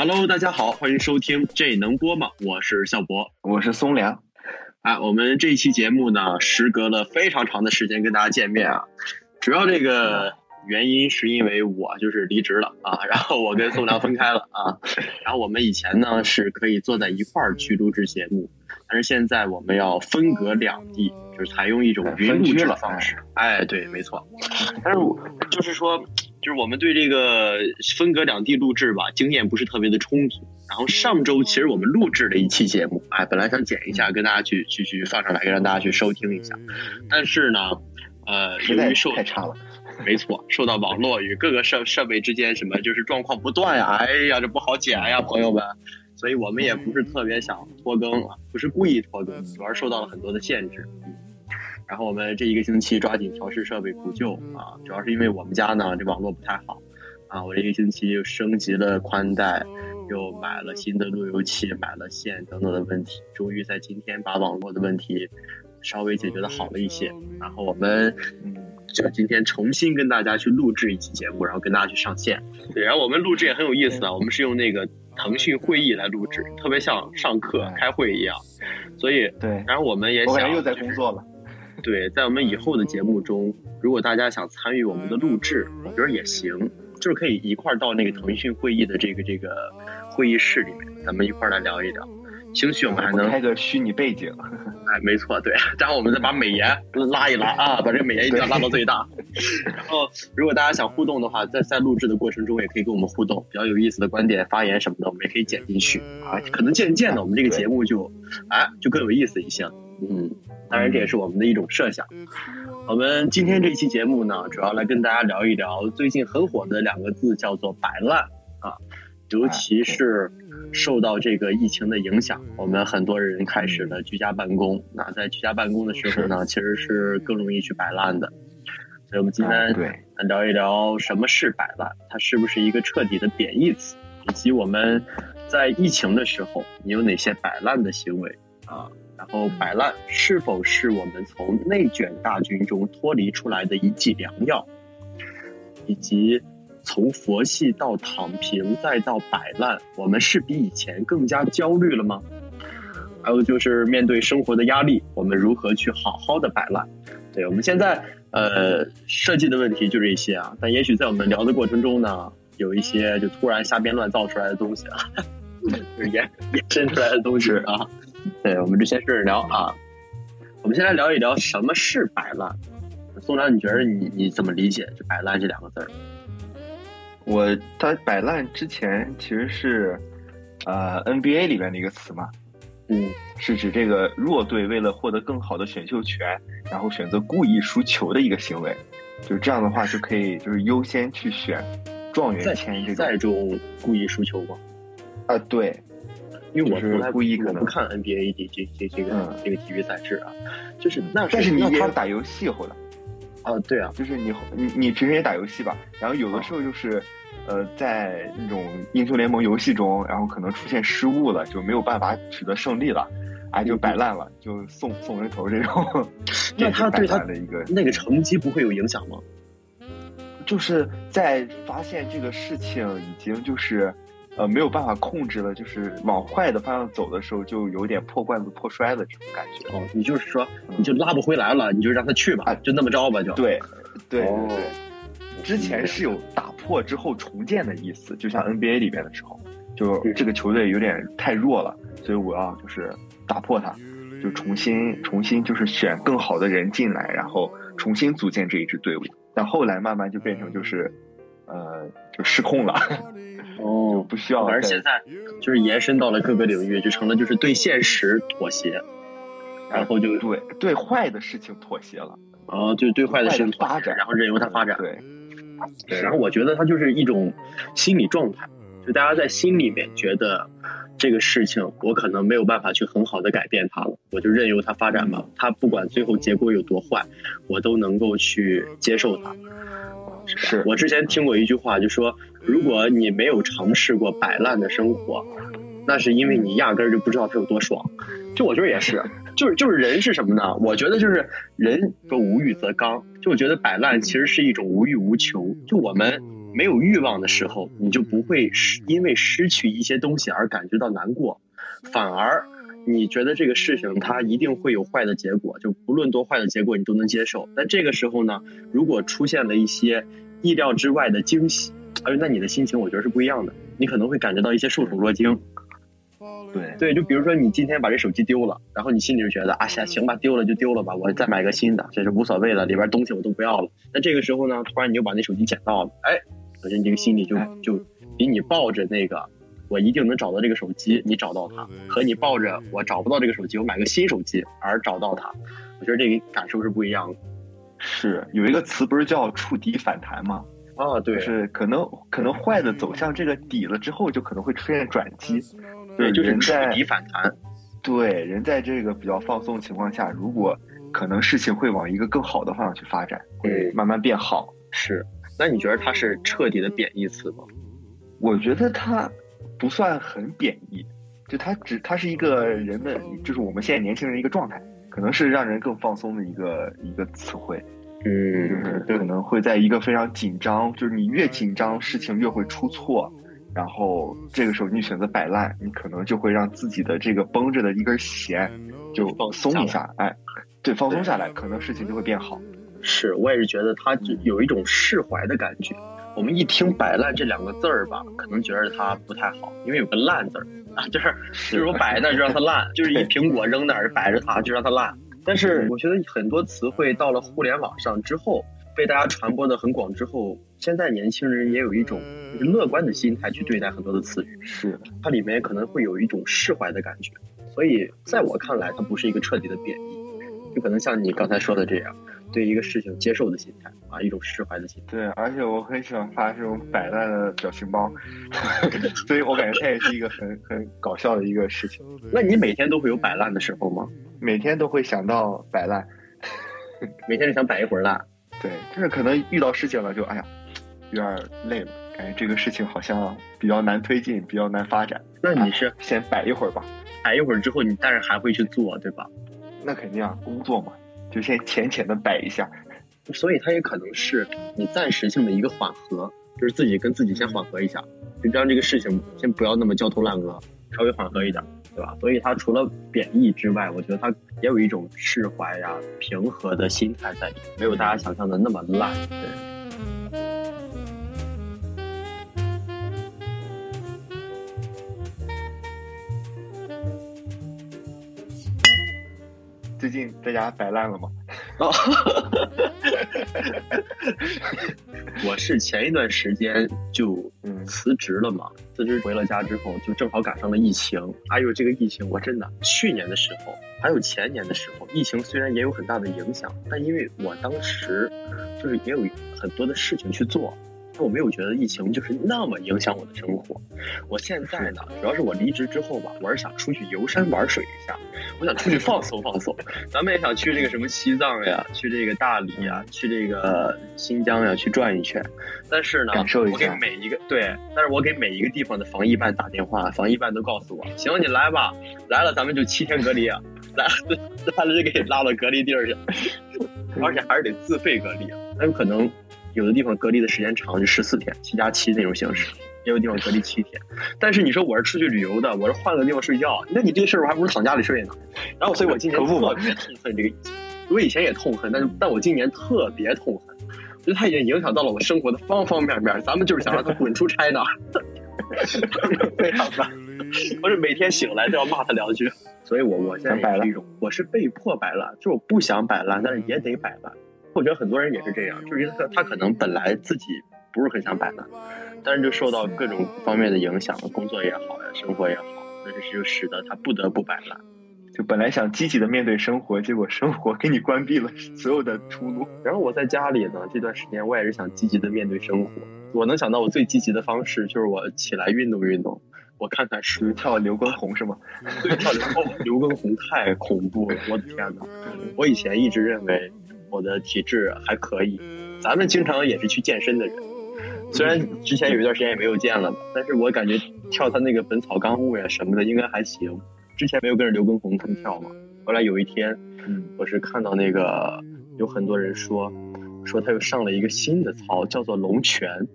Hello，大家好，欢迎收听这能播吗？我是笑博，我是松良。啊，我们这一期节目呢，时隔了非常长的时间跟大家见面啊，主要这个原因是因为我就是离职了啊，然后我跟宋良分开了啊，然后我们以前呢是可以坐在一块儿去录制节目，但是现在我们要分隔两地，就是采用一种云录制的方式。哎，对，没错。但是我就是说。就是我们对这个分隔两地录制吧，经验不是特别的充足。然后上周其实我们录制了一期节目，哎，本来想剪一下跟大家去去去放上来，让大家去收听一下。但是呢，呃，由于受太差了，没错，受到网络与各个设设备之间什么就是状况不断呀，哎呀，这不好剪呀，朋友们。所以我们也不是特别想拖更啊，不是故意拖更，主要是受到了很多的限制。然后我们这一个星期抓紧调试设备补救啊，主要是因为我们家呢这网络不太好啊，我这一个星期又升级了宽带，又买了新的路由器，买了线等等的问题，终于在今天把网络的问题稍微解决的好了一些。然后我们嗯，就今天重新跟大家去录制一期节目，然后跟大家去上线。对，然后我们录制也很有意思啊，我们是用那个腾讯会议来录制，特别像上课开会一样。所以对，然后我们也想又在工作了。对，在我们以后的节目中，如果大家想参与我们的录制，我觉得也行，就是可以一块儿到那个腾讯会议的这个这个会议室里面，咱们一块儿来聊一聊。兴许我们还能开个虚拟背景。哎，没错，对，然后我们再把美颜拉一拉啊，把这个美颜一定要拉到最大。然后，如果大家想互动的话，在在录制的过程中也可以跟我们互动，比较有意思的观点、发言什么的，我们也可以剪进去啊。可能渐渐的，我们这个节目就哎就更有意思一些了。嗯。当然，这也是我们的一种设想。我们今天这期节目呢，主要来跟大家聊一聊最近很火的两个字，叫做“摆烂”啊。尤其是受到这个疫情的影响，我们很多人开始了居家办公。那在居家办公的时候呢，其实是更容易去摆烂的。所以我们今天来聊一聊什么是摆烂，它是不是一个彻底的贬义词，以及我们在疫情的时候，你有哪些摆烂的行为啊？然后摆烂是否是我们从内卷大军中脱离出来的一剂良药？以及从佛系到躺平再到摆烂，我们是比以前更加焦虑了吗？还有就是面对生活的压力，我们如何去好好的摆烂？对我们现在呃设计的问题就这些啊，但也许在我们聊的过程中呢，有一些就突然瞎编乱造出来的东西啊，就是延延伸出来的东西啊。对，我们就先试着聊啊。我们先来聊一聊什么是摆烂。宋良，你觉得你你怎么理解这“摆烂”这两个字儿？我他摆烂之前其实是呃 NBA 里面的一个词嘛，嗯，是指这个弱队为了获得更好的选秀权，然后选择故意输球的一个行为。就这样的话就可以就是优先去选状元签这赛中故意输球吗？啊，对。因为我从来故意可能不看 NBA 这这这这个这个体育赛事啊，就是那但是你也打游戏后来，啊对啊，就是你你你平时也打游戏吧，然后有的时候就是呃在那种英雄联盟游戏中，然后可能出现失误了，就没有办法取得胜利了，哎就摆烂了，就送送人头这种。那他对他的一个那个成绩不会有影响吗？就是在发现这个事情已经就是。呃，没有办法控制了，就是往坏的方向走的时候，就有点破罐子破摔的这种感觉。哦，你就是说，你就拉不回来了，你就让他去吧，就那么着吧，就。对，对对对。之前是有打破之后重建的意思，就像 NBA 里边的时候，就这个球队有点太弱了，所以我要就是打破它，就重新重新就是选更好的人进来，然后重新组建这一支队伍。但后来慢慢就变成就是，呃，就失控了。哦，不需要。反正现在就是延伸到了各个领域，就成了就是对现实妥协，然后就对对坏的事情妥协了。哦，就对坏的事情发展，然后任由它发展。对，对。然后我觉得它就是一种心理状态，就大家在心里面觉得这个事情我可能没有办法去很好的改变它了，我就任由它发展吧。它不管最后结果有多坏，我都能够去接受它。是我之前听过一句话，就说。如果你没有尝试过摆烂的生活，那是因为你压根儿就不知道它有多爽。就我觉得也是，就是就是人是什么呢？我觉得就是人说无欲则刚。就我觉得摆烂其实是一种无欲无求。就我们没有欲望的时候，你就不会失因为失去一些东西而感觉到难过，反而你觉得这个事情它一定会有坏的结果，就不论多坏的结果你都能接受。但这个时候呢，如果出现了一些意料之外的惊喜，哎，那你的心情我觉得是不一样的，你可能会感觉到一些受宠若惊。对对，就比如说你今天把这手机丢了，然后你心里就觉得啊，行行吧，丢了就丢了吧，我再买个新的，这是无所谓的，里边东西我都不要了。那这个时候呢，突然你就把那手机捡到了，哎，首先你这个心里就就比你抱着那个我一定能找到这个手机，你找到它，和你抱着我找不到这个手机，我买个新手机而找到它，我觉得这个感受是不一样的。是有一个词不是叫触底反弹吗？啊，对，就是可能可能坏的走向这个底了之后，就可能会出现转机。对，就是触底反弹。对人在这个比较放松的情况下，如果可能事情会往一个更好的方向去发展，会嗯慢慢变好。是，那你觉得它是彻底的贬义词吗？我觉得它不算很贬义，就它只它是一个人的，就是我们现在年轻人一个状态，可能是让人更放松的一个一个词汇。就是可能会在一个非常紧张，就是你越紧张，事情越会出错，然后这个时候你选择摆烂，你可能就会让自己的这个绷着的一根弦就放松一下下，哎，对，放松下来，可能事情就会变好。是我也是觉得它就有一种释怀的感觉。我们一听“摆烂”这两个字儿吧，可能觉得它不太好，因为有个“烂”字儿啊，就是就是我摆那儿就让它烂，就是一苹果扔那儿摆着它就让它烂。但是我觉得很多词汇到了互联网上之后，被大家传播的很广之后，现在年轻人也有一种乐观的心态去对待很多的词语，是，它里面可能会有一种释怀的感觉。所以在我看来，它不是一个彻底的贬义，就可能像你刚才说的这样，对一个事情接受的心态啊，一种释怀的心态。对，而且我很喜欢发这种摆烂的表情包，所以我感觉它也是一个很很搞笑的一个事情。那你每天都会有摆烂的时候吗？每天都会想到摆烂，每天就想摆一会儿烂。对，就是可能遇到事情了就哎呀，有点累了，感觉这个事情好像比较难推进，比较难发展。那你是先摆一会儿吧？摆一会儿之后，你但是还会去做，对吧？那肯定啊，工作嘛，就先浅浅的摆一下。所以它也可能是你暂时性的一个缓和，就是自己跟自己先缓和一下，就让这个事情先不要那么焦头烂额，稍微缓和一点，对吧？所以它除了贬义之外，我觉得它也有一种释怀呀、平和的心态在里面，没有大家想象的那么烂。对，最近在家摆烂了吗？哦，我是前一段时间就嗯辞职了嘛，辞职回了家之后，就正好赶上了疫情。哎呦，这个疫情我真的去年的时候，还有前年的时候，疫情虽然也有很大的影响，但因为我当时就是也有很多的事情去做。但我没有觉得疫情就是那么影响我的生活。我现在呢，主要是我离职之后吧，我是想出去游山玩水一下，我想出去放松放松。咱们也想去这个什么西藏呀，去这个大理呀，去这个新疆呀，去转一圈。但是呢，感受一下我给每一个对，但是我给每一个地方的防疫办打电话，防疫办都告诉我，行，你来吧，来了咱们就七天隔离，啊，来来了就给拉到隔离地儿去，而且还是得自费隔离。那有可能有的地方隔离的时间长，就十四天，七加七那种形式。也有地方隔离七天，但是你说我是出去旅游的，我是换个地方睡觉，那你这事儿我还不如躺家里睡呢。然后，所以我今年特别痛恨这个疫情。我以前也痛恨，但是但我今年特别痛恨，我觉得它已经影响到了我生活的方方面面。咱们就是想让它滚出 China，非常烦。我是每天醒来都要骂他两句，所以我我现在摆烂也是一种，我是被迫摆烂，就是我不想摆烂，但是也得摆烂。我觉得很多人也是这样，就是他他可能本来自己不是很想摆烂，但是就受到各种方面的影响，工作也好呀，生活也好，那就是就使得他不得不摆烂。就本来想积极的面对生活，结果生活给你关闭了所有的出路。然后我在家里呢，这段时间我也是想积极的面对生活。我能想到我最积极的方式就是我起来运动运动，我看看书就是，跳刘畊宏是吗？对，跳刘畊刘畊宏太恐怖了，我的天哪！我以前一直认为我的体质还可以，咱们经常也是去健身的人，虽然之前有一段时间也没有健了吧，但是我感觉跳他那个《本草纲目》呀什么的应该还行。之前没有跟着刘畊宏他们跳嘛，后来有一天，嗯，我是看到那个有很多人说，说他又上了一个新的操，叫做龙泉。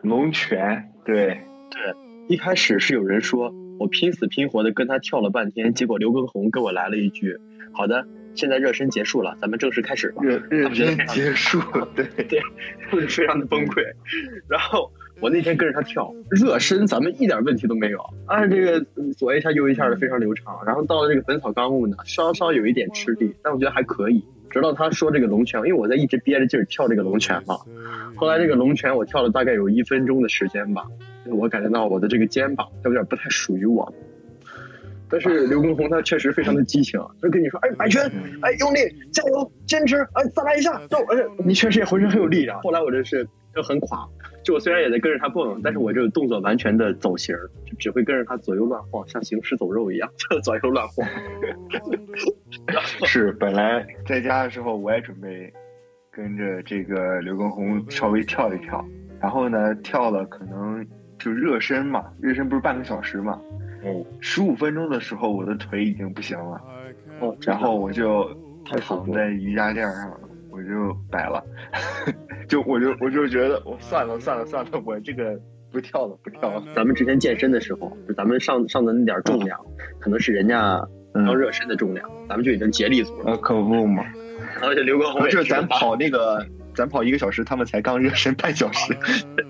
龙泉，对对，一开始是有人说我拼死拼活的跟他跳了半天，结果刘畊宏跟我来了一句：“好的，现在热身结束了，咱们正式开始吧。”热热身结束，对对，会非常的崩溃。然后我那天跟着他跳热身，咱们一点问题都没有，按这个左一下右一下的非常流畅。然后到了这个《本草纲目》呢，稍稍有一点吃力，但我觉得还可以。直到他说这个龙泉，因为我在一直憋着劲儿跳这个龙泉嘛。后来这个龙泉我跳了大概有一分钟的时间吧，我感觉到我的这个肩膀有点不太属于我。但是刘畊宏他确实非常的激情，就跟你说：“哎，摆拳，哎，用力，加油，坚持，哎，再来一下，走！”而且你确实也浑身很有力量。后来我这是就很垮，就我虽然也在跟着他蹦，但是我这个动作完全的走形，就只会跟着他左右乱晃，像行尸走肉一样，就 左右乱晃。是，本来在家的时候我也准备跟着这个刘畊宏稍微跳一跳，然后呢，跳了可能就热身嘛，热身不是半个小时嘛。嗯，十五分钟的时候，我的腿已经不行了，哦，然后我就躺在瑜伽垫上，我就摆了，就我就我就觉得我算了算了算了，我这个不跳了不跳了。咱们之前健身的时候，就咱们上上的那点重量，可能是人家刚热身的重量，咱们就已经竭力足了。可不嘛，而且刘畊宏就是咱跑那个。咱跑一个小时，他们才刚热身半小时。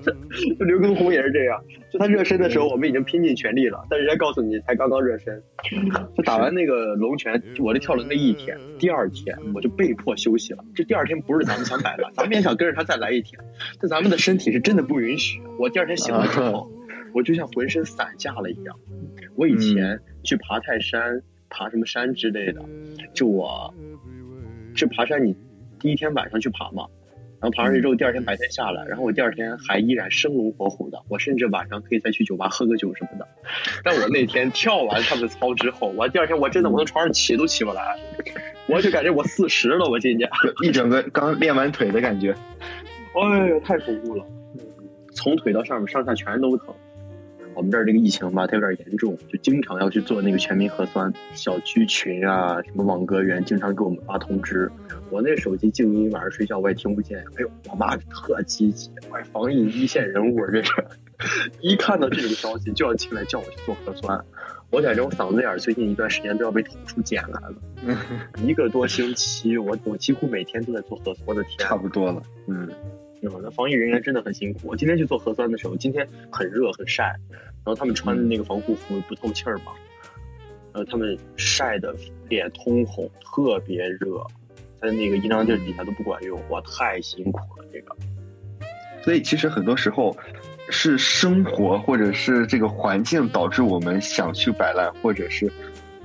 刘畊宏也是这样，就他热身的时候，我们已经拼尽全力了，但人家告诉你才刚刚热身。就打完那个龙泉，我就跳了那一天，第二天我就被迫休息了。这第二天不是咱们想摆的，咱们也想跟着他再来一天，但咱们的身体是真的不允许。我第二天醒来之后，我就像浑身散架了一样。我以前去爬泰山、爬什么山之类的，就我去爬山，你第一天晚上去爬嘛。然后爬上去之后，第二天白天下来，然后我第二天还依然生龙活虎的，我甚至晚上可以再去酒吧喝个酒什么的。但我那天 跳完他们操之后，我第二天我真的我从床上起都起不来，我就感觉我四十了，我今年一整个刚练完腿的感觉，哎呀，太恐怖了，从腿到上面上下全都疼。我们这儿这个疫情吧，它有点严重，就经常要去做那个全民核酸。小区群啊，什么网格员经常给我们发通知。我那手机静音，晚上睡觉我也听不见。哎呦，我妈特积极，哎，防疫一线人物这是，一看到这种消息就要进来叫我去做核酸。我感觉我嗓子眼最近一段时间都要被捅出茧来了。一个多星期，我我几乎每天都在做核酸。我的天，差不多了，嗯。那防疫人员真的很辛苦。我今天去做核酸的时候，今天很热很晒，然后他们穿的那个防护服不透气儿嘛，然后他们晒的脸通红，特别热，在那个阴凉地底下都不管用，哇，太辛苦了这个。所以其实很多时候是生活或者是这个环境导致我们想去摆烂，或者是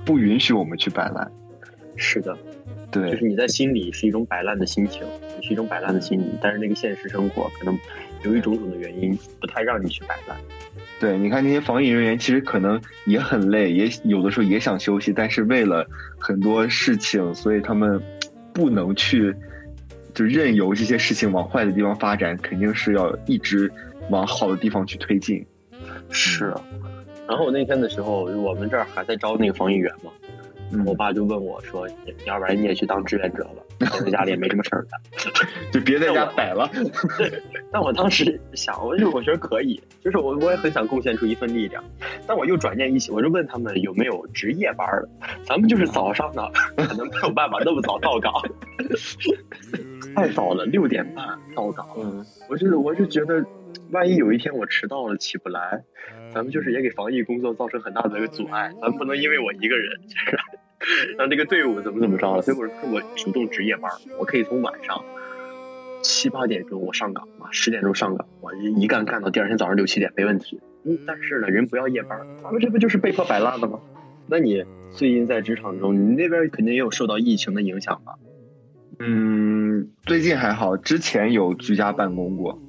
不允许我们去摆烂。是的。对，就是你在心里是一种摆烂的心情，是一种摆烂的心理，但是那个现实生活可能由于种种的原因，不太让你去摆烂。对，你看那些防疫人员，其实可能也很累，也有的时候也想休息，但是为了很多事情，所以他们不能去就任由这些事情往坏的地方发展，肯定是要一直往好的地方去推进。是，然后我那天的时候，我们这儿还在招那个防疫员嘛。我爸就问我说：“要不然你也去当志愿者吧，在家里也没什么事儿干，就别在家摆了。”但我当时想，我就我觉得可以，就是我我也很想贡献出一份力量。但我又转念一想，我就问他们有没有值夜班的？咱们就是早上的，可能没有办法那么早到岗，太早了，六点半到岗。嗯，我是我就觉得，万一有一天我迟到了起不来，咱们就是也给防疫工作造成很大的一个阻碍。咱们不能因为我一个人。让这个队伍怎么怎么着了？所以我说我主动值夜班，我可以从晚上七八点钟我上岗嘛，十点钟上岗，我一干干到第二天早上六七点没问题。嗯，但是呢，人不要夜班，咱们这不就是被迫摆烂的吗？那你最近在职场中，你那边肯定也有受到疫情的影响吧？嗯，最近还好，之前有居家办公过。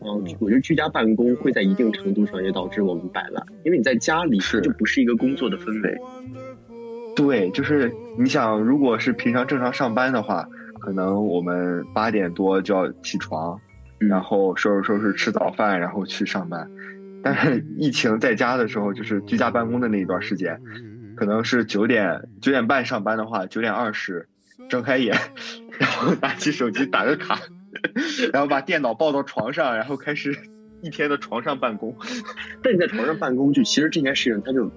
嗯，我觉得居家办公会在一定程度上也导致我们摆烂，因为你在家里就不是一个工作的氛围。对，就是你想，如果是平常正常上班的话，可能我们八点多就要起床，然后收拾收拾吃早饭，然后去上班。但是疫情在家的时候，就是居家办公的那一段时间，可能是九点九点半上班的话，九点二十睁开眼，然后拿起手机打个卡，然后把电脑抱到床上，然后开始一天的床上办公。但你在床上办公，就其实这件事情，它就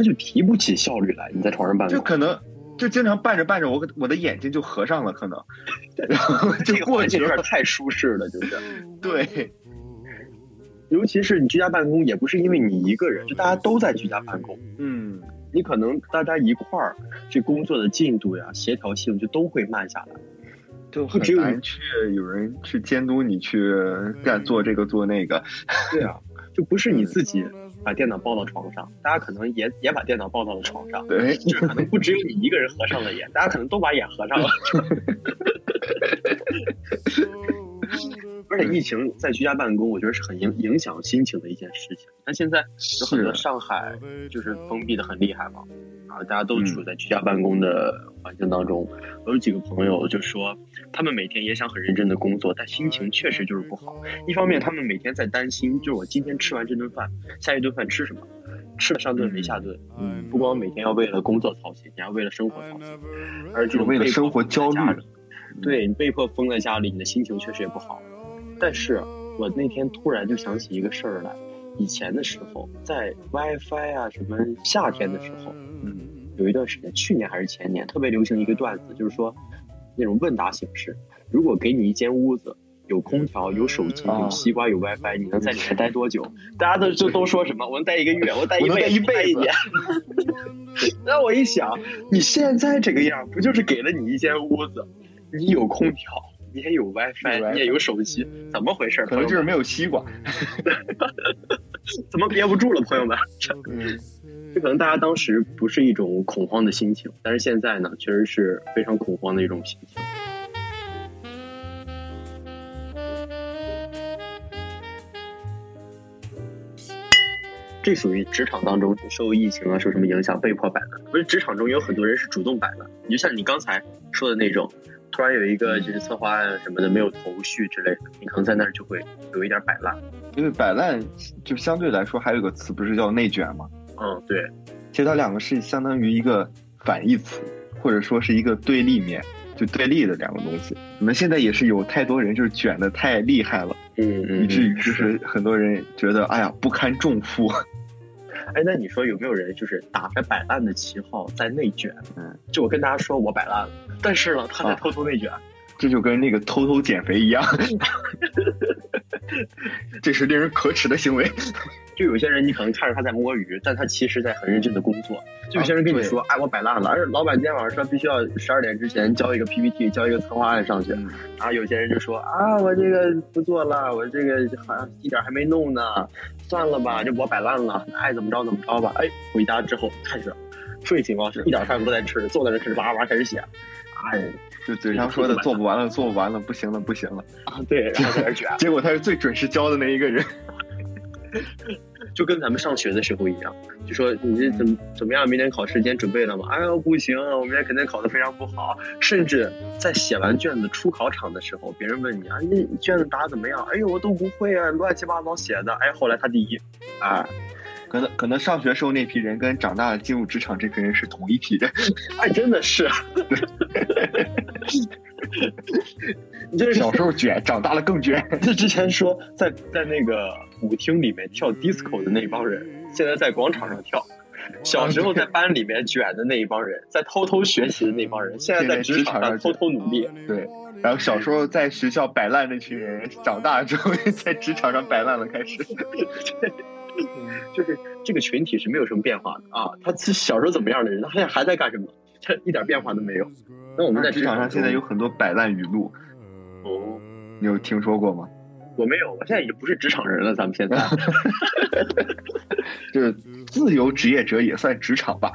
他就提不起效率来。你在床上办公，就可能就经常办着办着，我我的眼睛就合上了，可能，然后就过去有点太舒适了，就是对。尤其是你居家办公，也不是因为你一个人，就大家都在居家办公。嗯，你可能大家一块儿这工作的进度呀、协调性就都会慢下来，就很难去有人去监督你去干做这个做那个。对啊，就不是你自己把电脑抱到床上，大家可能也也把电脑抱到了床上。对，就可能不只有你一个人合上了眼，大家可能都把眼合上了。而且疫情在居家办公，我觉得是很影影响心情的一件事情。那现在有很多上海就是封闭的很厉害嘛，啊，大家都处在居家办公的环境当中。我有几个朋友就说，他们每天也想很认真的工作，但心情确实就是不好。一方面，他们每天在担心，就是我今天吃完这顿饭，下一顿饭吃什么？吃了上顿没下顿。嗯，不光每天要为了工作操心，你要为了生活操心，而且为了生活焦虑。对你被迫封在家里，你的心情确实也不好。但是我那天突然就想起一个事儿来，以前的时候在 WiFi 啊什么夏天的时候，嗯，有一段时间，去年还是前年，特别流行一个段子，就是说那种问答形式，如果给你一间屋子，有空调、有手机、有西瓜、有 WiFi，你能在里面待多久？大家都就都说什么？我能待一个月，我待一辈一辈子。那我一想，你现在这个样，不就是给了你一间屋子，你有空调？你也有 WiFi，你也有手机，怎么回事？可能就是没有西瓜，怎么憋不住了，朋友们？嗯，这可能大家当时不是一种恐慌的心情，但是现在呢，确实是非常恐慌的一种心情。这属于职场当中受疫情啊，受什么影响被迫摆烂？不是职场中有很多人是主动摆烂，你就像你刚才说的那种。突然有一个就是策划案什么的没有头绪之类的，你可能在那儿就会有一点摆烂。因为摆烂就相对来说还有个词不是叫内卷吗？嗯，对。其实它两个是相当于一个反义词，或者说是一个对立面，就对立的两个东西。我们现在也是有太多人就是卷的太厉害了，嗯嗯，以至于就是很多人觉得哎呀不堪重负。哎，那你说有没有人就是打着摆烂的旗号在内卷？嗯，就我跟大家说我摆烂了，但是呢，他在偷偷内卷，这就跟那个偷偷减肥一样，这是令人可耻的行为。就有些人你可能看着他在摸鱼，但他其实在很认真的工作。就有些人跟你说，哎，我摆烂了，而老板今天晚上说必须要十二点之前交一个 PPT，交一个策划案上去。然后有些人就说，啊，我这个不做了，我这个好像一点还没弄呢，算了吧，这我摆烂了，爱怎么着怎么着吧。哎，回家之后开始睡醒了，一点饭不在吃，坐在那开始哇哇开始写。哎，就嘴上说的做不完了，做不完了，不行了，不行了啊！对，然后在那卷，结果他是最准时交的那一个人。就跟咱们上学的时候一样，就说你这怎么怎么样？明天考试，今天准备了吗？哎呦，不行，我明天肯定考得非常不好。甚至在写完卷子出考场的时候，别人问你啊，你卷子答怎么样？哎呦，我都不会啊，乱七八糟写的。哎，后来他第一，啊，可能可能上学时候那批人跟长大了进入职场这批人是同一批人。哎，真的是。你 这小时候卷，长大了更卷。就之前说在在那个舞厅里面跳 disco 的那帮人，现在在广场上跳；小时候在班里面卷的那一帮人，在偷偷学习的那帮人，现在在职场上偷偷努力。对，然后小时候在学校摆烂那群人，长大了之后 在职场上摆烂了，开始。就是这个群体是没有什么变化的啊。他小时候怎么样的人，他现在还在干什么？他一点变化都没有。那我们在职场上现在有很多摆烂语录。哦，你有听说过吗？我没有，我现在已经不是职场人了。咱们现在 就是自由职业者也算职场吧？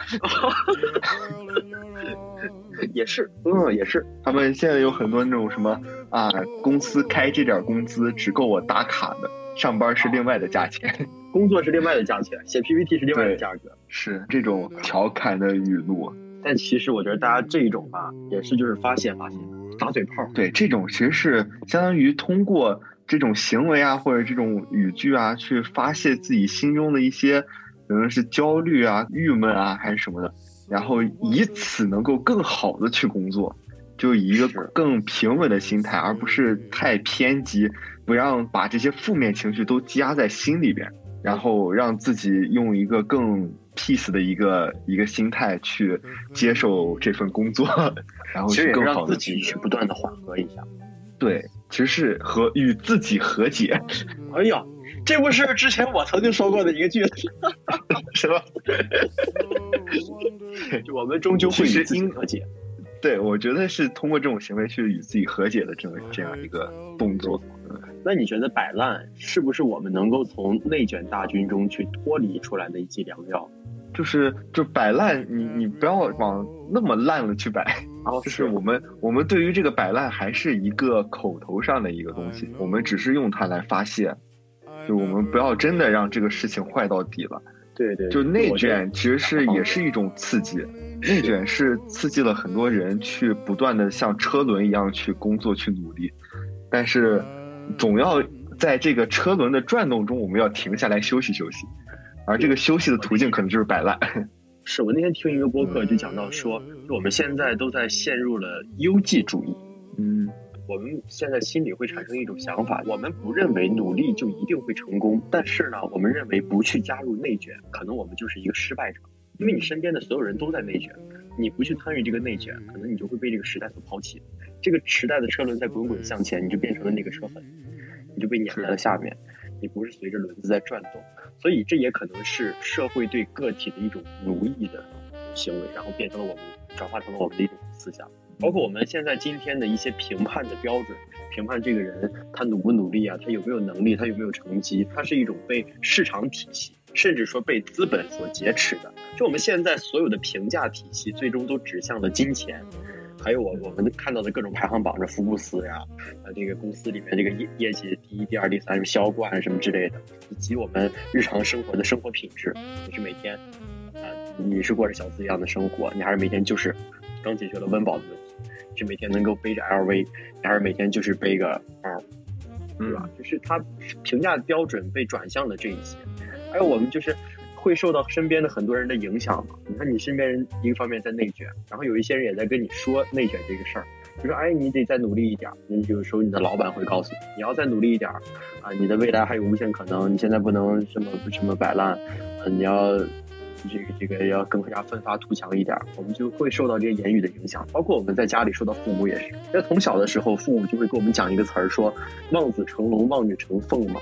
也是，嗯，也是。他们现在有很多那种什么啊，公司开这点工资只够我打卡的，上班是另外的价钱，工作是另外的价钱，写 PPT 是另外的价格，是这种调侃的语录。但其实我觉得大家这一种吧，也是就是发泄发泄。打嘴炮，对这种其实是相当于通过这种行为啊，或者这种语句啊，去发泄自己心中的一些可能是焦虑啊、郁闷啊，还是什么的，然后以此能够更好的去工作。就以一个更平稳的心态，而不是太偏激，不让把这些负面情绪都积压在心里边，然后让自己用一个更 peace 的一个一个心态去接受这份工作，然后去更让自己好的去不断的缓和一下。对，其实是和与自己和解，哎呀，这不是之前我曾经说过的一个句子，是吧？就我们终究会与自己和解。对，我觉得是通过这种行为去与自己和解的这么这样一个动作。那你觉得摆烂是不是我们能够从内卷大军中去脱离出来的一剂良药？就是就摆烂，你你不要往那么烂了去摆。然 后就是我们我们对于这个摆烂还是一个口头上的一个东西，我们只是用它来发泄。就我们不要真的让这个事情坏到底了。对对，就内卷其实是也是一种刺激，内卷是刺激了很多人去不断的像车轮一样去工作去努力，但是总要在这个车轮的转动中，我们要停下来休息休息，而这个休息的途径可能就是摆烂。是我那天听一个播客就讲到说，我们现在都在陷入了优绩主义。嗯我们现在心里会产生一种想法，我们不认为努力就一定会成功，但是呢，我们认为不去加入内卷，可能我们就是一个失败者，因为你身边的所有人都在内卷，你不去参与这个内卷，可能你就会被这个时代所抛弃。这个时代的车轮在滚滚向前，你就变成了那个车痕，你就被碾在了下面，你不是随着轮子在转动，所以这也可能是社会对个体的一种奴役的行为，然后变成了我们转化成了我们的一种思想。包括我们现在今天的一些评判的标准，评判这个人他努不努力啊，他有没有能力，他有没有成绩，它是一种被市场体系，甚至说被资本所劫持的。就我们现在所有的评价体系，最终都指向了金钱。还有我我们看到的各种排行榜，这福布斯呀，呃，这个公司里面这个业业绩第一、第二、第三，什么销冠什么之类的，以及我们日常生活的生活品质，你是每天，啊、你是过着小资一样的生活，你还是每天就是刚解决了温饱的问题，是每天能够背着 LV，你还是每天就是背个包，对吧？就是它评价标准被转向了这一些，还有我们就是会受到身边的很多人的影响嘛。你看你身边人一个方面在内卷，然后有一些人也在跟你说内卷这个事儿，就说哎你得再努力一点儿。你有时候你的老板会告诉你，你要再努力一点儿啊，你的未来还有无限可能，你现在不能这么这么摆烂，你要。这个这个要更加奋发图强一点儿，我们就会受到这些言语的影响，包括我们在家里受到父母也是。在从小的时候，父母就会给我们讲一个词儿，说“望子成龙，望女成凤”嘛。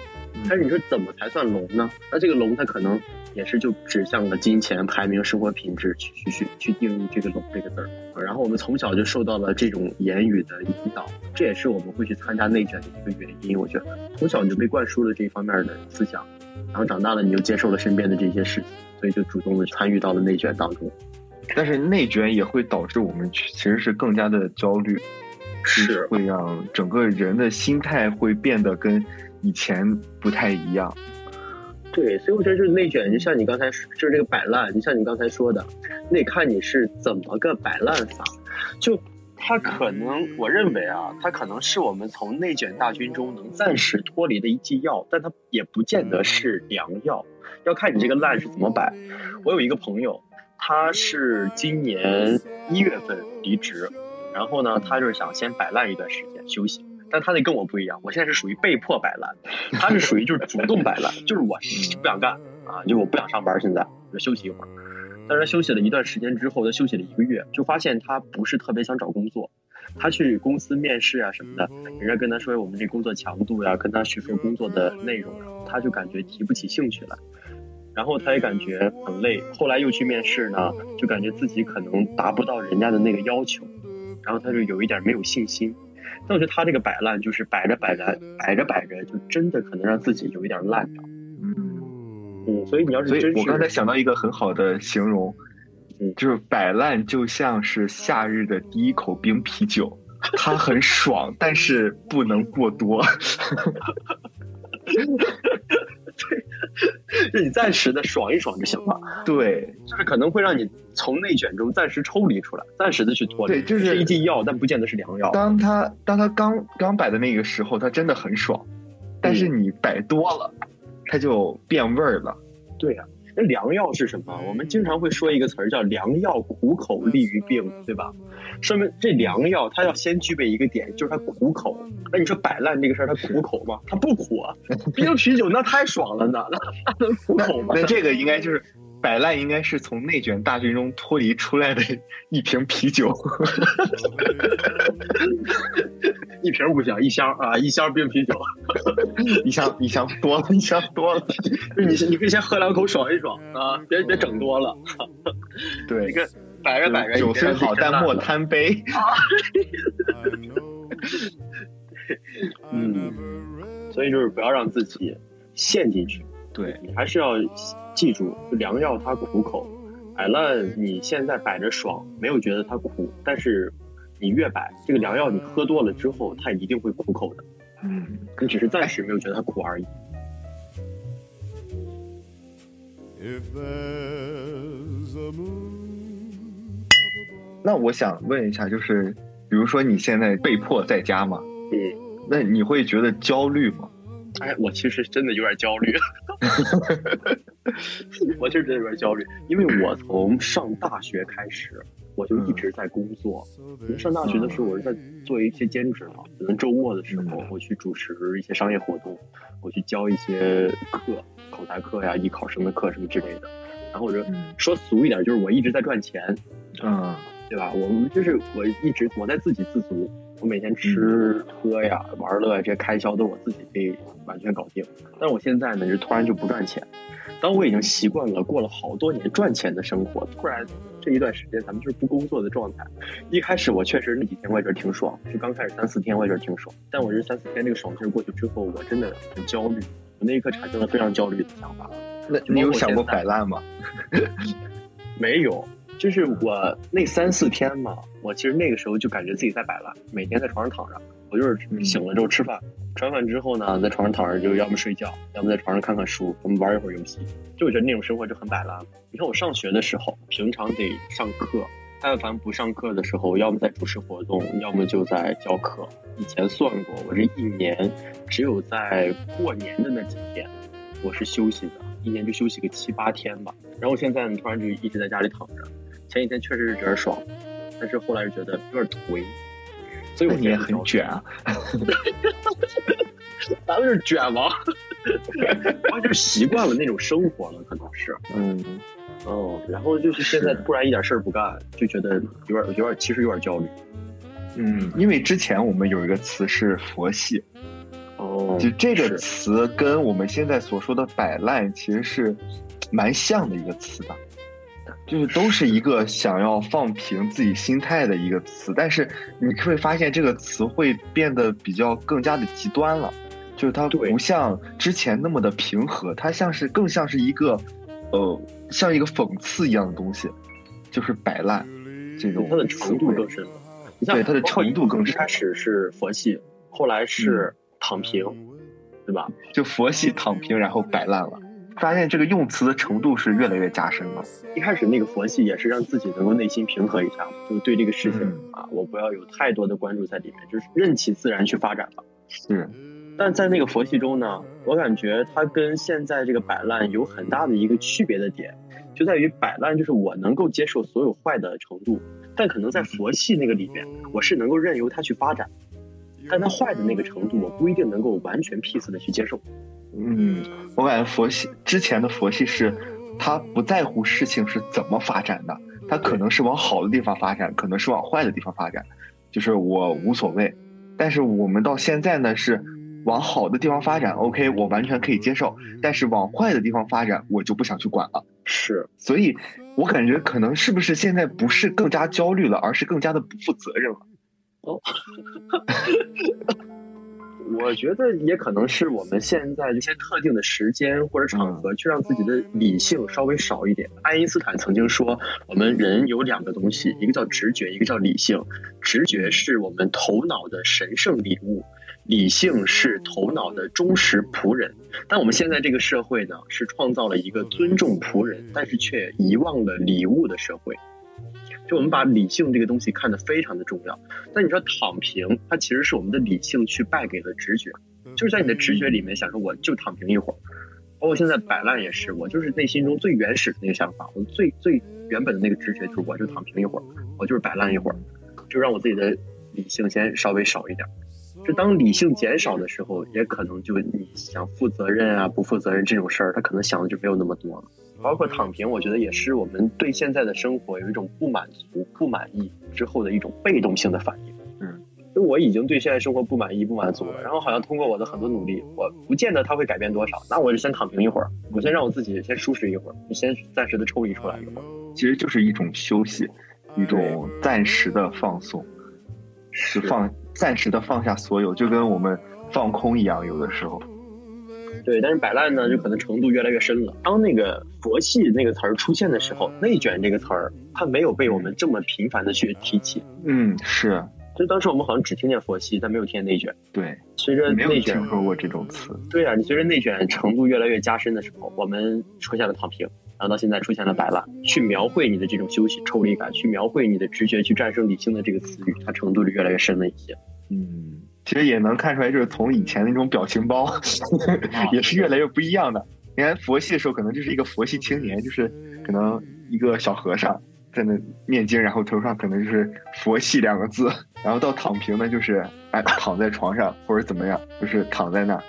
但是你说怎么才算龙呢？那这个龙它可能也是就指向了金钱、排名、生活品质去去去去定义这个龙这个字儿。然后我们从小就受到了这种言语的引导，这也是我们会去参加内卷的一个原因。我觉得从小你就被灌输了这一方面的思想，然后长大了你就接受了身边的这些事情，所以就主动的参与到了内卷当中。但是内卷也会导致我们其实是更加的焦虑，是会让整个人的心态会变得跟以前不太一样。对，所以我觉得就是内卷，就像你刚才说，就是这个摆烂，就像你刚才说的，那得看你是怎么个摆烂法。就它可能，我认为啊，它可能是我们从内卷大军中能暂时脱离的一剂药，但它也不见得是良药，要看你这个烂是怎么摆。我有一个朋友，他是今年一月份离职，然后呢，他就是想先摆烂一段时间休息。但他那跟我不一样，我现在是属于被迫摆烂，他是属于就是主动摆烂，就是我不想干啊，就我不想上班，现在就休息一会儿。但是他休息了一段时间之后，他休息了一个月，就发现他不是特别想找工作。他去公司面试啊什么的，人家跟他说我们这工作强度呀、跟他叙述工作的内容啊，他就感觉提不起兴趣来。然后他也感觉很累，后来又去面试呢，就感觉自己可能达不到人家的那个要求，然后他就有一点没有信心。但我觉得他这个摆烂，就是摆着摆着，摆着摆着，就真的可能让自己有一点烂掉。嗯，嗯，所以你要是所以真是，我刚才想到一个很好的形容，嗯就是摆烂就像是夏日的第一口冰啤酒，它很爽，但是不能过多。对 就你暂时的爽一爽就行了，对，就是可能会让你从内卷中暂时抽离出来，暂时的去脱离。对就是一剂药，但不见得是良药。当他当他刚刚摆的那个时候，他真的很爽，但是你摆多了，它就变味儿了。对呀、那良药是什么？我们经常会说一个词儿叫“良药苦口利于病”，对吧？说明这良药它要先具备一个点，就是它苦口。那你说摆烂这个事儿，它苦口吗？它不苦啊！冰啤酒那太爽了呢，那它能苦口吗？那这个应该就是摆烂，应该是从内卷大军中脱离出来的 一瓶啤酒。一瓶不行，一箱啊，一箱冰啤酒，一箱一箱多了，一箱多了。你你可以先喝两口爽一爽啊，别别整多了。对，一个摆着摆着，酒虽好，但莫贪杯。嗯，所以就是不要让自己陷进去。对你还是要记住，良药它苦口，摆烂你现在摆着爽，没有觉得它苦，但是。你越摆这个良药，你喝多了之后，它一定会苦口的。嗯，你只是暂时没有觉得它苦而已。那我想问一下，就是比如说你现在被迫在家嘛，嗯，那你会觉得焦虑吗？哎，我其实真的有点焦虑。我其实真的有点焦虑，因为我从上大学开始。我就一直在工作。上大学的时候，我是在做一些兼职嘛。可能周末的时候，我去主持一些商业活动，我去教一些课，口才课呀、艺考生的课什么之类的。然后我就说俗一点，就是我一直在赚钱，嗯，对吧？我们就是我一直我在自给自足，我每天吃喝呀、玩乐这些开销都我自己可以完全搞定。但是我现在呢，就突然就不赚钱。当我已经习惯了过了好多年赚钱的生活，突然这一段时间咱们就是不工作的状态。一开始我确实那几天我也觉得挺爽，就刚开始三四天我也觉得挺爽。但我这三四天这个爽劲过去之后，我真的很焦虑，我那一刻产生了非常焦虑的想法。那你有想过摆烂吗？没有，就是我那三四天嘛，我其实那个时候就感觉自己在摆烂，每天在床上躺着。我就是醒了之后吃饭，吃完饭之后呢，在床上躺着，就要么睡觉，要么在床上看看书，我们玩一会儿游戏。就我觉得那种生活就很摆烂。你看我上学的时候，平常得上课，但凡不上课的时候，要么在主持活动，要么就在教课。以前算过，我这一年只有在过年的那几天我是休息的，一年就休息个七八天吧。然后现在呢，突然就一直在家里躺着。前几天确实是觉得爽，但是后来觉得有点颓。所以我也很卷啊，咱们是卷王，我就习惯了那种生活了，可能是，嗯，哦，然后就是现在突然一点事儿不干，就觉得有点有点，其实有点焦虑，嗯，因为之前我们有一个词是佛系，哦，就这个词跟我们现在所说的摆烂其实是蛮像的一个词的。就是都是一个想要放平自己心态的一个词，但是你会发现这个词会变得比较更加的极端了，就是它不像之前那么的平和，它像是更像是一个，呃，像一个讽刺一样的东西，就是摆烂这种。它的程度更深，对它的程度更深。开始是佛系，后来是躺平，对吧？就佛系躺平，然后摆烂了。发现这个用词的程度是越来越加深了。一开始那个佛系也是让自己能够内心平和一下，就是对这个事情啊，我不要有太多的关注在里面，就是任其自然去发展吧。是，但在那个佛系中呢，我感觉它跟现在这个摆烂有很大的一个区别的点，就在于摆烂就是我能够接受所有坏的程度，但可能在佛系那个里面，我是能够任由它去发展，但它坏的那个程度，我不一定能够完全 peace 的去接受。嗯，我感觉佛系之前的佛系是，他不在乎事情是怎么发展的，他可能是往好的地方发展，可能是往坏的地方发展，就是我无所谓。但是我们到现在呢，是往好的地方发展，OK，我完全可以接受。但是往坏的地方发展，我就不想去管了。是，所以我感觉可能是不是现在不是更加焦虑了，而是更加的不负责任了。哦。我觉得也可能是我们现在一些特定的时间或者场合，去让自己的理性稍微少一点。爱因斯坦曾经说，我们人有两个东西，一个叫直觉，一个叫理性。直觉是我们头脑的神圣礼物，理性是头脑的忠实仆人。但我们现在这个社会呢，是创造了一个尊重仆人，但是却遗忘了礼物的社会。就我们把理性这个东西看得非常的重要，但你说躺平，它其实是我们的理性去败给了直觉，就是在你的直觉里面想说我就躺平一会儿，包括现在摆烂也是，我就是内心中最原始的那个想法，我最最原本的那个直觉就是我就躺平一会儿，我就是摆烂一会儿，就让我自己的理性先稍微少一点。就当理性减少的时候，也可能就你想负责任啊、不负责任这种事儿，他可能想的就没有那么多了。包括躺平，我觉得也是我们对现在的生活有一种不满足、不满意之后的一种被动性的反应。嗯，就我已经对现在生活不满意、不满足了，然后好像通过我的很多努力，我不见得它会改变多少，那我就先躺平一会儿，我先让我自己先舒适一会儿，先暂时的抽离出来一会儿。其实就是一种休息，一种暂时的放松，是放暂时的放下所有，就跟我们放空一样，有的时候。对，但是摆烂呢，就可能程度越来越深了。当那个佛系那个词儿出现的时候，内卷这个词儿，它没有被我们这么频繁的去提起。嗯，是。就当时我们好像只听见佛系，但没有听见内卷。对，随着内卷，听说过这种词。对啊，你随着内卷程度越来越加深的时候，我们出现了躺平，然后到现在出现了摆烂，去描绘你的这种休息抽离感，去描绘你的直觉去战胜理性的这个词语，它程度就越来越深了一些。嗯。其实也能看出来，就是从以前那种表情包，也是越来越不一样的。你看佛系的时候，可能就是一个佛系青年，就是可能一个小和尚在那念经，然后头上可能就是“佛系”两个字。然后到躺平呢，就是哎躺在床上或者怎么样，就是躺在那，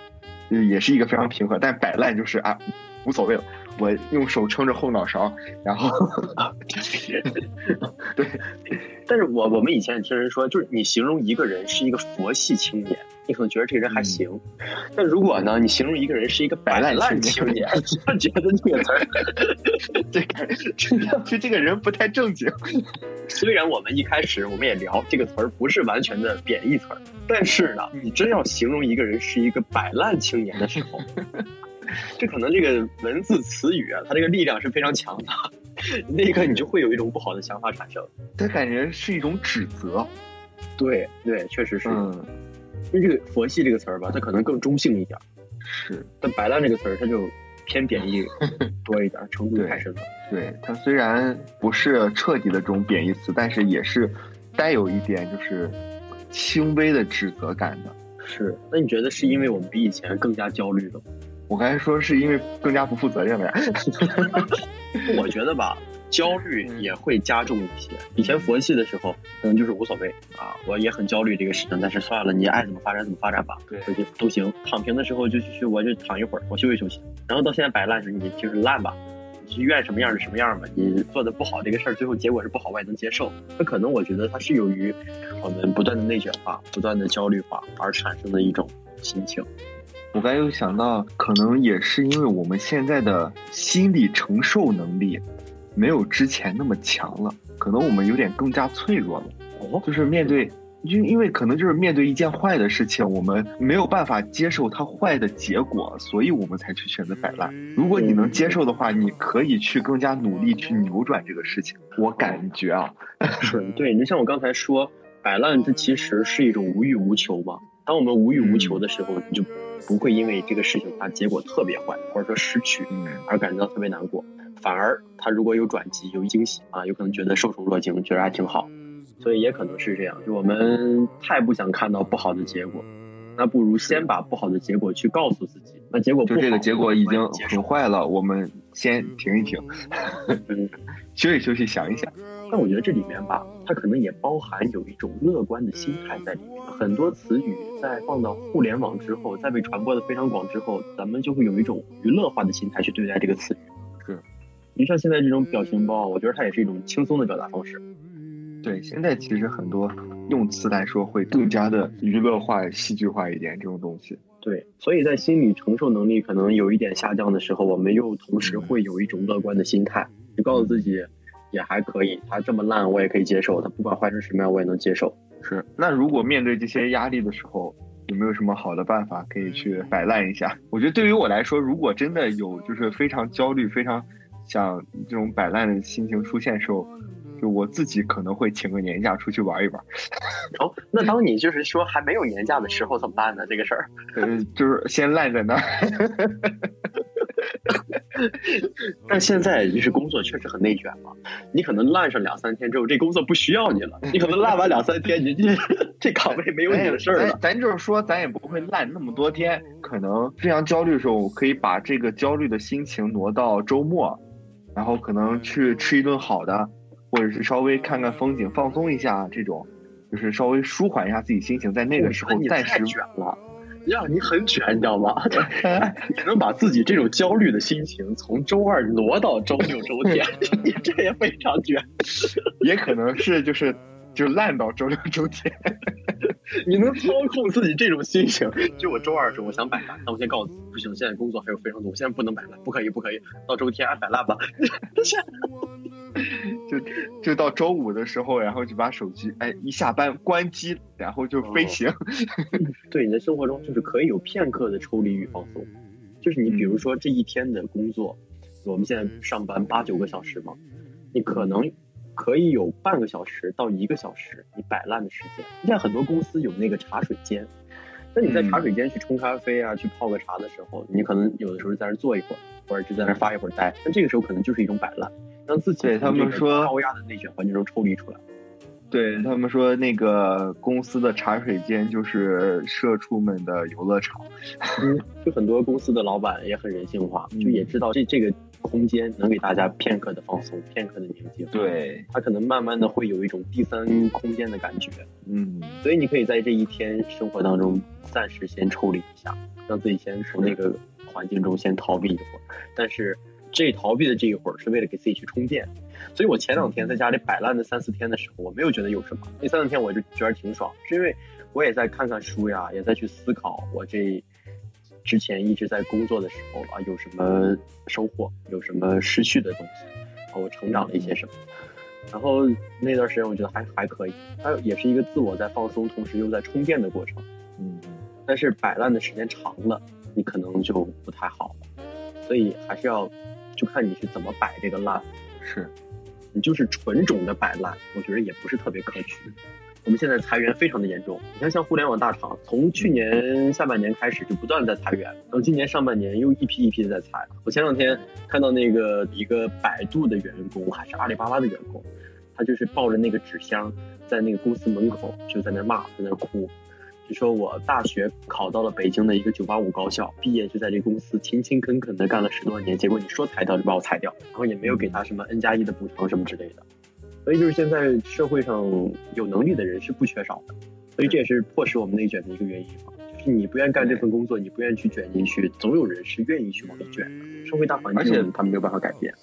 也是一个非常平和。但摆烂就是啊，无所谓了。我用手撑着后脑勺，然后，对，但是我我们以前也听人说，就是你形容一个人是一个佛系青年，你可能觉得这个人还行；但如果呢，你形容一个人是一个摆烂青年，就觉得这个词儿，这个听上去这个人不太正经。虽然我们一开始我们也聊这个词儿不是完全的贬义词儿，但是呢，你真要形容一个人是一个摆烂青年的时候。这可能这个文字词语啊，它这个力量是非常强的，那一刻你就会有一种不好的想法产生。它感觉是一种指责。对对，确实是。嗯，因为这个“佛系”这个词儿吧，它可能更中性一点。是。但“摆烂”这个词儿，它就偏贬义 多一点，程度太深了。对它虽然不是彻底的这种贬义词，但是也是带有一点就是轻微的指责感的。是。那你觉得是因为我们比以前更加焦虑了？我刚才说是因为更加不负责任了呀。我觉得吧，焦虑也会加重一些。以前佛系的时候，可能就是无所谓啊，我也很焦虑这个事情，但是算了，你爱怎么发展怎么发展吧，对，就都行。躺平的时候就去，我就躺一会儿，我休息休息。然后到现在摆烂时，你就是烂吧，你愿什么样是什么样吧。你做的不好这个事儿，最后结果是不好，我也能接受。那可能我觉得它是由于我们不断的内卷化、不断的焦虑化而产生的一种心情。我刚又想到，可能也是因为我们现在的心理承受能力没有之前那么强了，可能我们有点更加脆弱了。哦，就是面对，因因为可能就是面对一件坏的事情，我们没有办法接受它坏的结果，所以我们才去选择摆烂。如果你能接受的话，你可以去更加努力去扭转这个事情。我感觉啊，是 对，你像我刚才说，摆烂它其实是一种无欲无求嘛。当我们无欲无求的时候，你就。不会因为这个事情它结果特别坏，或者说失去而感觉到特别难过，反而他如果有转机、有惊喜啊，有可能觉得受宠若惊，觉得还挺好。所以也可能是这样，就我们太不想看到不好的结果，那不如先把不好的结果去告诉自己。那结果就这个结果已经很坏了，我们先停一停，休息休息，想一想。但我觉得这里面吧，它可能也包含有一种乐观的心态在里面。很多词语在放到互联网之后，在被传播的非常广之后，咱们就会有一种娱乐化的心态去对待这个词语。是，你像现在这种表情包，我觉得它也是一种轻松的表达方式。对，现在其实很多用词来说会更加的娱乐化、戏剧化一点，这种东西。对，所以在心理承受能力可能有一点下降的时候，我们又同时会有一种乐观的心态，就告诉自己。也还可以，他这么烂我也可以接受，他不管坏成什么样我也能接受。是，那如果面对这些压力的时候，有没有什么好的办法可以去摆烂一下？我觉得对于我来说，如果真的有就是非常焦虑、非常想这种摆烂的心情出现时候，就我自己可能会请个年假出去玩一玩。哦，那当你就是说还没有年假的时候怎么办呢？这个事儿，呃，就是先赖在那儿。但现在就是工作确实很内卷嘛，你可能烂上两三天之后，这工作不需要你了。你可能烂完两三天，你这这岗位没有你的事儿了。咱就是说，咱也不会烂那么多天，可能非常焦虑的时候，我可以把这个焦虑的心情挪到周末，然后可能去吃一顿好的，或者是稍微看看风景，放松一下，这种就是稍微舒缓一下自己心情，在那个时候暂时卷了。让，你很卷，你知道吗？你能把自己这种焦虑的心情从周二挪到周六、周天，你这也非常卷。也可能是就是就烂到周六、周天。你能操控自己这种心情？就我周二的时候，我想摆烂，那我先告诉自己，不行，现在工作还有非常多，我现在不能摆烂，不可以，不可以。到周天，摆烂吧。就就到周五的时候，然后就把手机哎一下班关机，然后就飞行。对，你的生活中就是可以有片刻的抽离与放松。就是你比如说这一天的工作，我们现在上班八九个小时嘛，你可能。可以有半个小时到一个小时你摆烂的时间。现在很多公司有那个茶水间，那你在茶水间去冲咖啡啊，去泡个茶的时候，你可能有的时候在那坐一会儿，或者就在那发一会儿呆。那这个时候可能就是一种摆烂，让自己他们说高压的内卷环境中抽离出来。对他们说，那个公司的茶水间就是社畜们的游乐场。就很多公司的老板也很人性化，就也知道这这个。空间能给大家片刻的放松，片刻的宁静。对，他可能慢慢的会有一种第三空间的感觉。嗯，所以你可以在这一天生活当中暂时先抽离一下，让自己先从那个环境中先逃避一会儿。但是这逃避的这一会儿是为了给自己去充电。所以我前两天在家里摆烂的三四天的时候，我没有觉得有什么。那三四天我就觉得挺爽，是因为我也在看看书呀，也在去思考我这。之前一直在工作的时候啊，有什么收获，有什么失去的东西，啊，我成长了一些什么。然后那段时间我觉得还还可以，它也是一个自我在放松，同时又在充电的过程。嗯，但是摆烂的时间长了，你可能就不太好了。所以还是要就看你是怎么摆这个烂。是，你就是纯种的摆烂，我觉得也不是特别可取。我们现在裁员非常的严重，你看像互联网大厂，从去年下半年开始就不断在裁员，然后今年上半年又一批一批的在裁。我前两天看到那个一个百度的员工还是阿里巴巴的员工，他就是抱着那个纸箱在那个公司门口就在那骂，在那哭，就说我大学考到了北京的一个九八五高校，毕业就在这公司勤勤恳恳的干了十多年，结果你说裁掉就把我裁掉，然后也没有给他什么 N 加一的补偿什么之类的。所以就是现在社会上有能力的人是不缺少的，所以这也是迫使我们内卷的一个原因嘛。就是你不愿意干这份工作，你不愿意去卷进去，总有人是愿意去往里卷的。社会大环境，他们没有办法改变。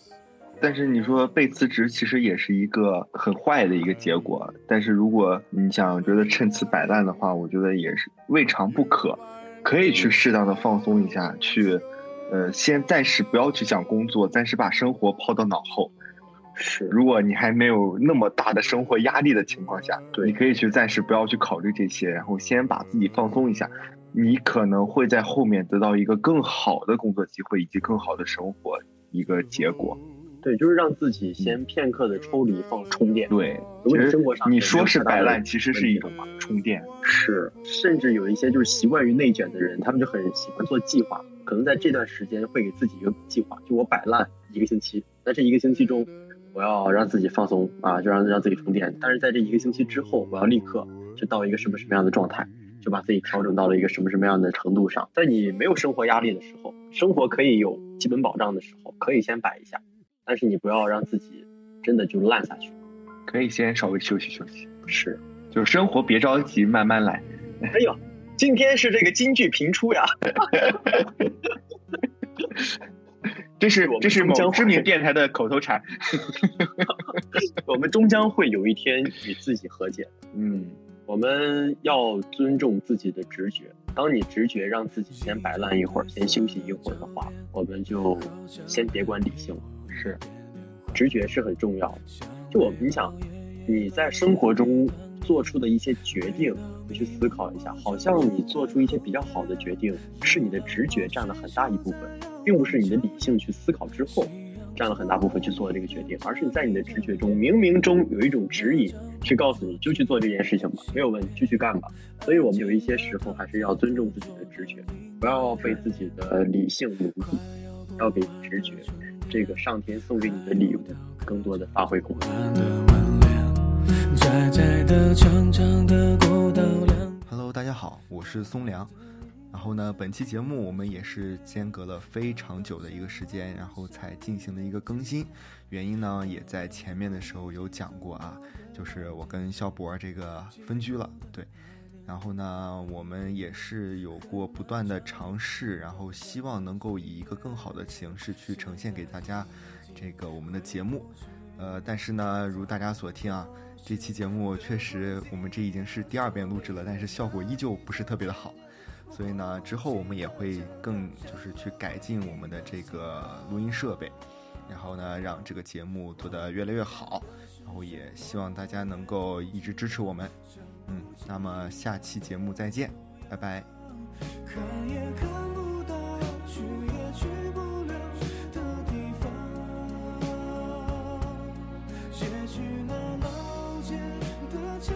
但是你说被辞职，其实也是一个很坏的一个结果。但是如果你想觉得趁此摆烂的话，我觉得也是未尝不可，可以去适当的放松一下，去，呃，先暂时不要去想工作，暂时把生活抛到脑后。是，如果你还没有那么大的生活压力的情况下，对，你可以去暂时不要去考虑这些，然后先把自己放松一下，你可能会在后面得到一个更好的工作机会以及更好的生活一个结果。对，就是让自己先片刻的抽离放充电。对，如果你生活上你说是摆烂，其实是一种充电。是，甚至有一些就是习惯于内卷的人，他们就很喜欢做计划，可能在这段时间会给自己一个计划，就我摆烂一个星期，在这一个星期中。我要让自己放松啊，就让让自己充电。但是在这一个星期之后，我要立刻就到一个什么什么样的状态，就把自己调整到了一个什么什么样的程度上。在你没有生活压力的时候，生活可以有基本保障的时候，可以先摆一下。但是你不要让自己真的就烂下去，可以先稍微休息休息。是，就是生活别着急，慢慢来。哎呦，今天是这个京剧频出呀！这是这是某知名电台的口头禅。我们终将会有一天与自己和解。嗯，我们要尊重自己的直觉。当你直觉让自己先摆烂一会儿，先休息一会儿的话，我们就先别管理性。是，直觉是很重要的。就我你想，你在生活中做出的一些决定，你去思考一下，好像你做出一些比较好的决定，是你的直觉占了很大一部分。并不是你的理性去思考之后，占了很大部分去做的这个决定，而是你在你的直觉中，冥冥中有一种指引，去告诉你就去做这件事情吧，没有问题，就去干吧。所以，我们有一些时候还是要尊重自己的直觉，不要被自己的理性奴役，要给直觉这个上天送给你的礼物更多的发挥空间。Hello，大家好，我是松良。然后呢，本期节目我们也是间隔了非常久的一个时间，然后才进行了一个更新。原因呢，也在前面的时候有讲过啊，就是我跟肖博这个分居了，对。然后呢，我们也是有过不断的尝试，然后希望能够以一个更好的形式去呈现给大家这个我们的节目。呃，但是呢，如大家所听啊，这期节目确实我们这已经是第二遍录制了，但是效果依旧不是特别的好。所以呢，之后我们也会更就是去改进我们的这个录音设备，然后呢，让这个节目做得越来越好。然后也希望大家能够一直支持我们。那么下期节目再见拜拜。看也看不到去也去不了的地方的墙